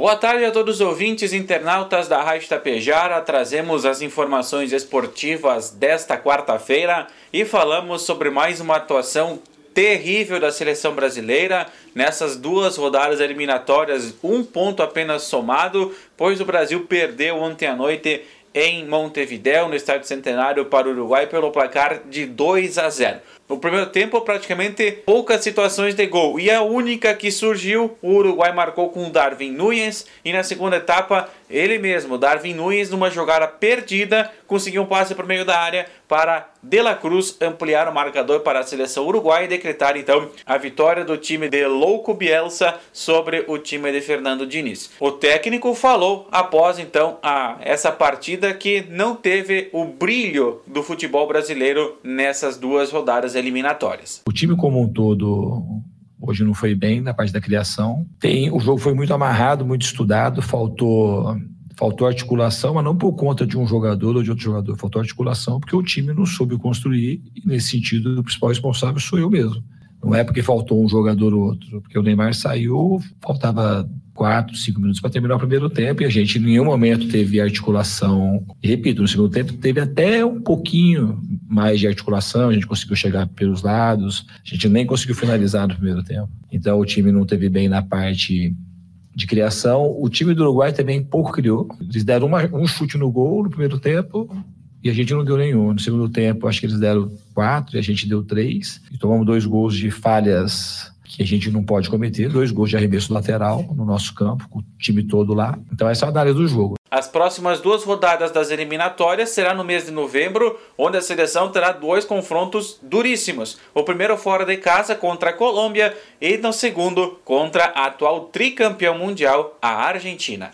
Boa tarde a todos os ouvintes internautas da Rádio Tapejara. Trazemos as informações esportivas desta quarta-feira e falamos sobre mais uma atuação terrível da seleção brasileira nessas duas rodadas eliminatórias, um ponto apenas somado, pois o Brasil perdeu ontem à noite em Montevideo, no estádio Centenário, para o Uruguai pelo placar de 2 a 0. No primeiro tempo, praticamente poucas situações de gol. E a única que surgiu, o Uruguai marcou com o Darwin Nunes. E na segunda etapa, ele mesmo, Darwin Nunes, numa jogada perdida, conseguiu um passe por meio da área para De La Cruz ampliar o marcador para a seleção uruguaia e decretar então a vitória do time de Louco Bielsa sobre o time de Fernando Diniz. O técnico falou após então a essa partida que não teve o brilho do futebol brasileiro nessas duas rodadas eliminatórias. O time como um todo hoje não foi bem na parte da criação. Tem, o jogo foi muito amarrado, muito estudado, faltou faltou articulação, mas não por conta de um jogador ou de outro jogador, faltou articulação porque o time não soube construir e nesse sentido o principal responsável sou eu mesmo. Não é porque faltou um jogador ou outro, porque o Neymar saiu, faltava quatro, cinco minutos para terminar o primeiro tempo e a gente em nenhum momento teve articulação. Repito, no segundo tempo teve até um pouquinho mais de articulação, a gente conseguiu chegar pelos lados, a gente nem conseguiu finalizar no primeiro tempo. Então o time não teve bem na parte de criação. O time do Uruguai também pouco criou. Eles deram uma, um chute no gol no primeiro tempo e a gente não deu nenhum. No segundo tempo, acho que eles deram quatro e a gente deu três. E tomamos dois gols de falhas que a gente não pode cometer, dois gols de arremesso lateral no nosso campo, com o time todo lá. Então essa é a análise do jogo. As próximas duas rodadas das eliminatórias será no mês de novembro, onde a seleção terá dois confrontos duríssimos. O primeiro fora de casa contra a Colômbia e no segundo contra a atual tricampeão mundial, a Argentina.